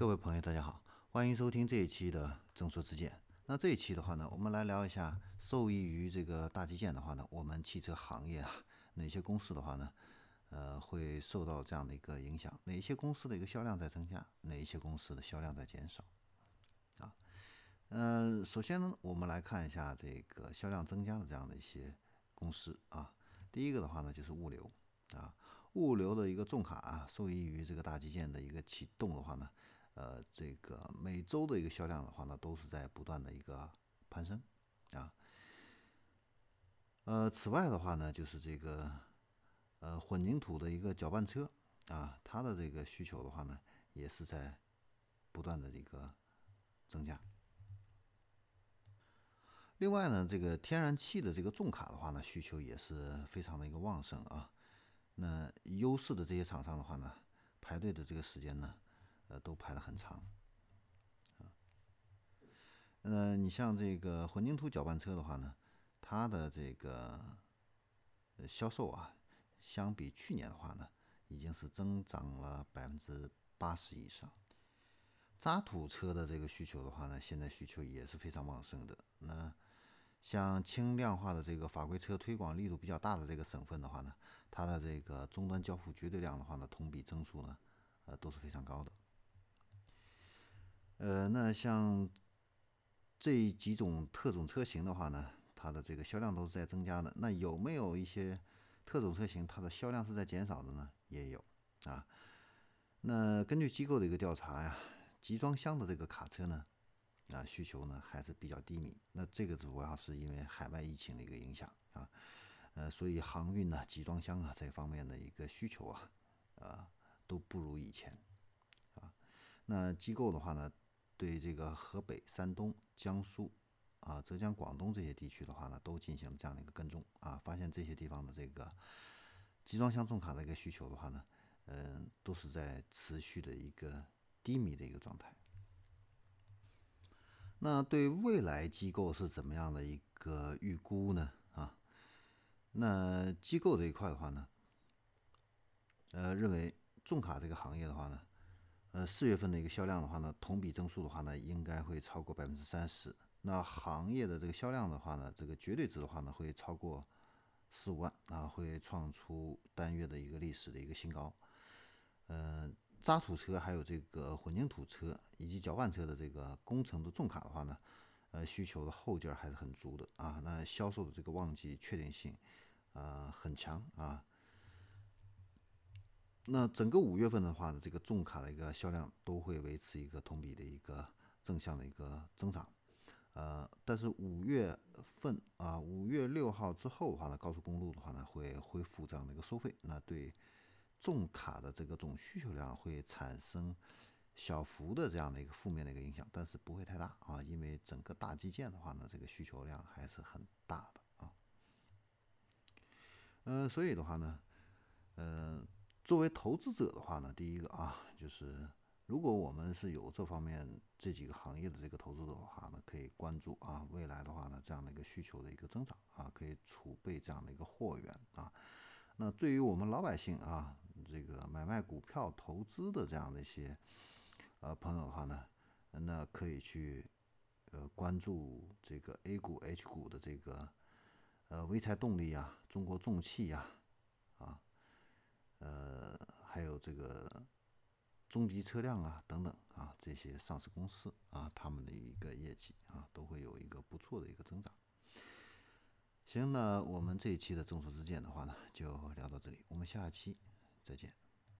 各位朋友，大家好，欢迎收听这一期的正说之见。那这一期的话呢，我们来聊一下受益于这个大基建的话呢，我们汽车行业啊，哪些公司的话呢，呃，会受到这样的一个影响？哪些公司的一个销量在增加？哪一些公司的销量在减少？啊，嗯，首先呢，我们来看一下这个销量增加的这样的一些公司啊。第一个的话呢，就是物流啊，物流的一个重卡啊，受益于这个大基建的一个启动的话呢。呃，这个每周的一个销量的话呢，都是在不断的一个攀升啊。呃，此外的话呢，就是这个呃混凝土的一个搅拌车啊，它的这个需求的话呢，也是在不断的一个增加。另外呢，这个天然气的这个重卡的话呢，需求也是非常的一个旺盛啊。那优势的这些厂商的话呢，排队的这个时间呢。呃，都排的很长，啊，呃，你像这个混凝土搅拌车的话呢，它的这个销售啊，相比去年的话呢，已经是增长了百分之八十以上。渣土车的这个需求的话呢，现在需求也是非常旺盛的。那像轻量化的这个法规车推广力度比较大的这个省份的话呢，它的这个终端交付绝对量的话呢，同比增速呢，呃，都是非常高的。呃，那像这几种特种车型的话呢，它的这个销量都是在增加的。那有没有一些特种车型它的销量是在减少的呢？也有啊。那根据机构的一个调查呀，集装箱的这个卡车呢，啊需求呢还是比较低迷。那这个主要是因为海外疫情的一个影响啊，呃，所以航运呢、集装箱啊这方面的一个需求啊，啊都不如以前啊。那机构的话呢？对这个河北、山东、江苏啊、浙江、广东这些地区的话呢，都进行了这样的一个跟踪啊，发现这些地方的这个集装箱重卡的一个需求的话呢，嗯，都是在持续的一个低迷的一个状态。那对未来机构是怎么样的一个预估呢？啊，那机构这一块的话呢，呃，认为重卡这个行业的话呢。呃，四月份的一个销量的话呢，同比增速的话呢，应该会超过百分之三十。那行业的这个销量的话呢，这个绝对值的话呢，会超过十五万啊，会创出单月的一个历史的一个新高。嗯，渣土车还有这个混凝土车以及搅拌车的这个工程的重卡的话呢，呃，需求的后劲儿还是很足的啊。那销售的这个旺季确定性啊很强啊。那整个五月份的话呢，这个重卡的一个销量都会维持一个同比的一个正向的一个增长，呃，但是五月份啊，五月六号之后的话呢，高速公路的话呢会恢复这样的一个收费，那对重卡的这个总需求量会产生小幅的这样的一个负面的一个影响，但是不会太大啊，因为整个大基建的话呢，这个需求量还是很大的啊，呃，所以的话呢，呃。作为投资者的话呢，第一个啊，就是如果我们是有这方面这几个行业的这个投资者的话呢，可以关注啊，未来的话呢，这样的一个需求的一个增长啊，可以储备这样的一个货源啊。那对于我们老百姓啊，这个买卖股票投资的这样的一些呃朋友的话呢，那可以去呃关注这个 A 股、H 股的这个呃潍柴动力呀、中国重汽呀啊。呃，这个中级车辆啊，等等啊，这些上市公司啊，他们的一个业绩啊，都会有一个不错的一个增长。行，那我们这一期的众说之见的话呢，就聊到这里，我们下期再见。